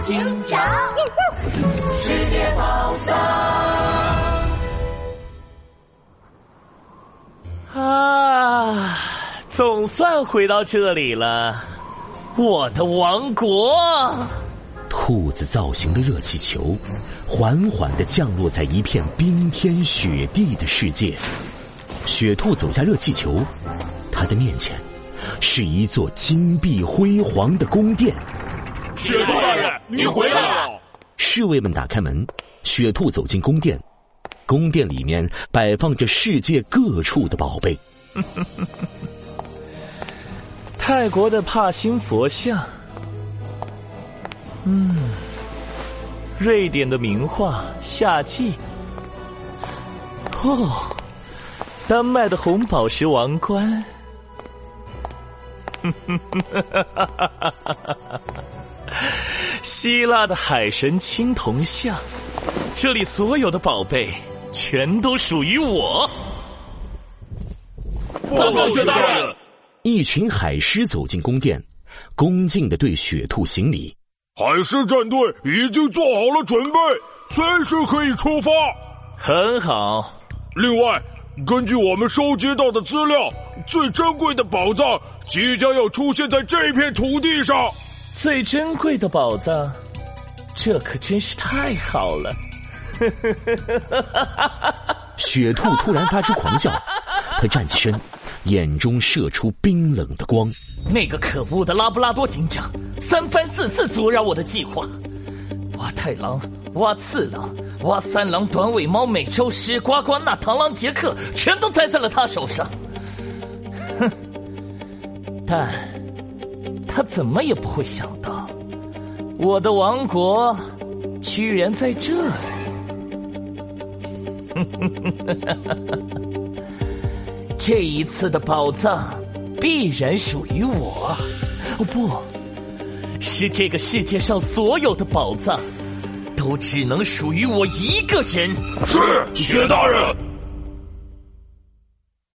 警长，世界宝藏。啊，总算回到这里了，我的王国。兔子造型的热气球，缓缓的降落在一片冰天雪地的世界。雪兔走下热气球，他的面前是一座金碧辉煌的宫殿。雪兔大人，你回来了！侍卫们打开门，雪兔走进宫殿。宫殿里面摆放着世界各处的宝贝。泰国的帕辛佛像。嗯，瑞典的名画《夏季》，哦，丹麦的红宝石王冠，哈哈哈哈哈希腊的海神青铜像，这里所有的宝贝全都属于我。报告雪大人，一群海狮走进宫殿，恭敬的对雪兔行礼。海狮战队已经做好了准备，随时可以出发。很好。另外，根据我们收集到的资料，最珍贵的宝藏即将要出现在这片土地上。最珍贵的宝藏，这可真是太好了！雪兔突然发出狂笑，他站起身。眼中射出冰冷的光。那个可恶的拉布拉多警长，三番四次阻扰我的计划。挖太郎、挖次郎、挖三郎、短尾猫、美洲狮、呱呱那、螳螂杰克，全都栽在了他手上。哼！但，他怎么也不会想到，我的王国居然在这里。这一次的宝藏必然属于我，哦不，是这个世界上所有的宝藏，都只能属于我一个人。是，薛大人。